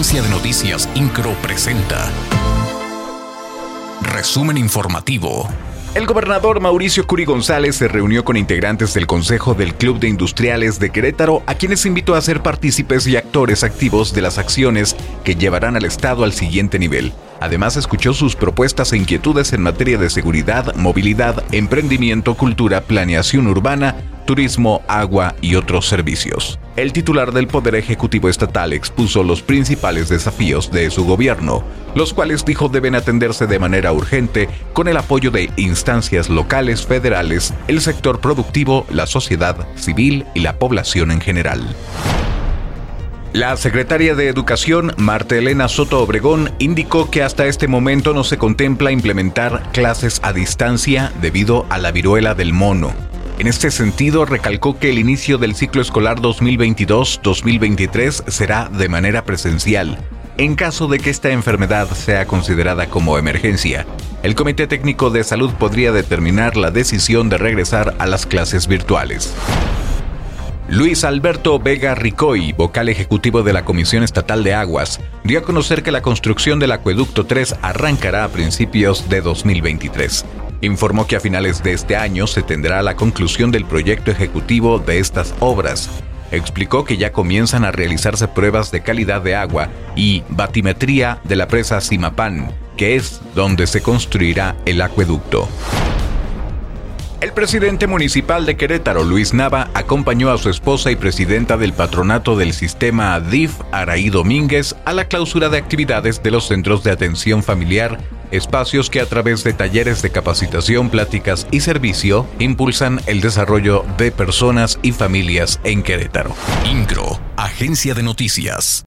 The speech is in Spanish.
Agencia de Noticias Incro presenta. Resumen informativo. El gobernador Mauricio Curi González se reunió con integrantes del Consejo del Club de Industriales de Querétaro, a quienes invitó a ser partícipes y actores activos de las acciones que llevarán al Estado al siguiente nivel. Además, escuchó sus propuestas e inquietudes en materia de seguridad, movilidad, emprendimiento, cultura, planeación urbana, turismo, agua y otros servicios. El titular del Poder Ejecutivo Estatal expuso los principales desafíos de su gobierno, los cuales dijo deben atenderse de manera urgente con el apoyo de instancias locales, federales, el sector productivo, la sociedad civil y la población en general. La secretaria de Educación, Marta Elena Soto Obregón, indicó que hasta este momento no se contempla implementar clases a distancia debido a la viruela del mono. En este sentido, recalcó que el inicio del ciclo escolar 2022-2023 será de manera presencial. En caso de que esta enfermedad sea considerada como emergencia, el Comité Técnico de Salud podría determinar la decisión de regresar a las clases virtuales. Luis Alberto Vega Ricoy, vocal ejecutivo de la Comisión Estatal de Aguas, dio a conocer que la construcción del acueducto 3 arrancará a principios de 2023 informó que a finales de este año se tendrá la conclusión del proyecto ejecutivo de estas obras. Explicó que ya comienzan a realizarse pruebas de calidad de agua y batimetría de la presa Simapán, que es donde se construirá el acueducto. El presidente municipal de Querétaro, Luis Nava, acompañó a su esposa y presidenta del patronato del sistema DIF, Araí Domínguez, a la clausura de actividades de los centros de atención familiar espacios que a través de talleres de capacitación, pláticas y servicio impulsan el desarrollo de personas y familias en Querétaro. INCRO, Agencia de Noticias.